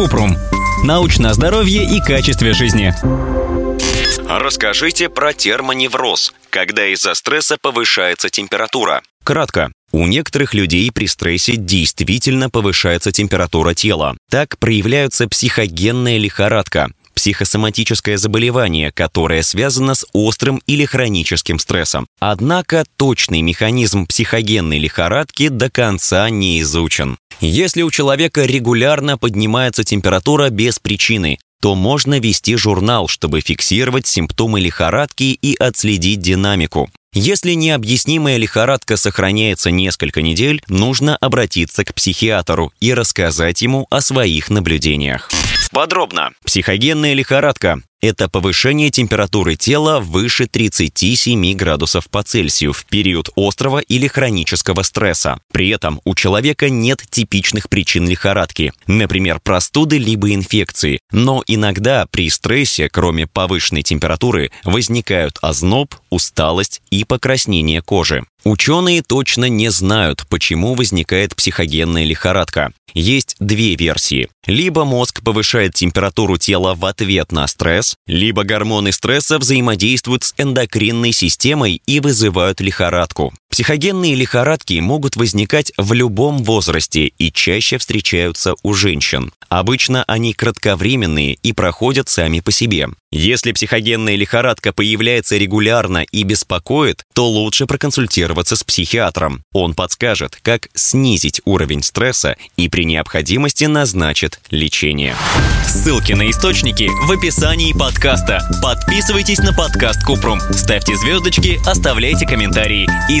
Купрум. Научное здоровье и качестве жизни. Расскажите про термоневроз, когда из-за стресса повышается температура. Кратко. У некоторых людей при стрессе действительно повышается температура тела. Так проявляются психогенная лихорадка, психосоматическое заболевание, которое связано с острым или хроническим стрессом. Однако точный механизм психогенной лихорадки до конца не изучен. Если у человека регулярно поднимается температура без причины, то можно вести журнал, чтобы фиксировать симптомы лихорадки и отследить динамику. Если необъяснимая лихорадка сохраняется несколько недель, нужно обратиться к психиатру и рассказать ему о своих наблюдениях. Подробно. Психогенная лихорадка это повышение температуры тела выше 37 градусов по Цельсию в период острого или хронического стресса. При этом у человека нет типичных причин лихорадки, например, простуды либо инфекции. Но иногда при стрессе, кроме повышенной температуры, возникают озноб, усталость и покраснение кожи. Ученые точно не знают, почему возникает психогенная лихорадка. Есть две версии. Либо мозг повышает температуру тела в ответ на стресс, либо гормоны стресса взаимодействуют с эндокринной системой и вызывают лихорадку. Психогенные лихорадки могут возникать в любом возрасте и чаще встречаются у женщин. Обычно они кратковременные и проходят сами по себе. Если психогенная лихорадка появляется регулярно и беспокоит, то лучше проконсультироваться с психиатром. Он подскажет, как снизить уровень стресса и при необходимости назначит лечение. Ссылки на источники в описании подкаста. Подписывайтесь на подкаст Купрум, ставьте звездочки, оставляйте комментарии и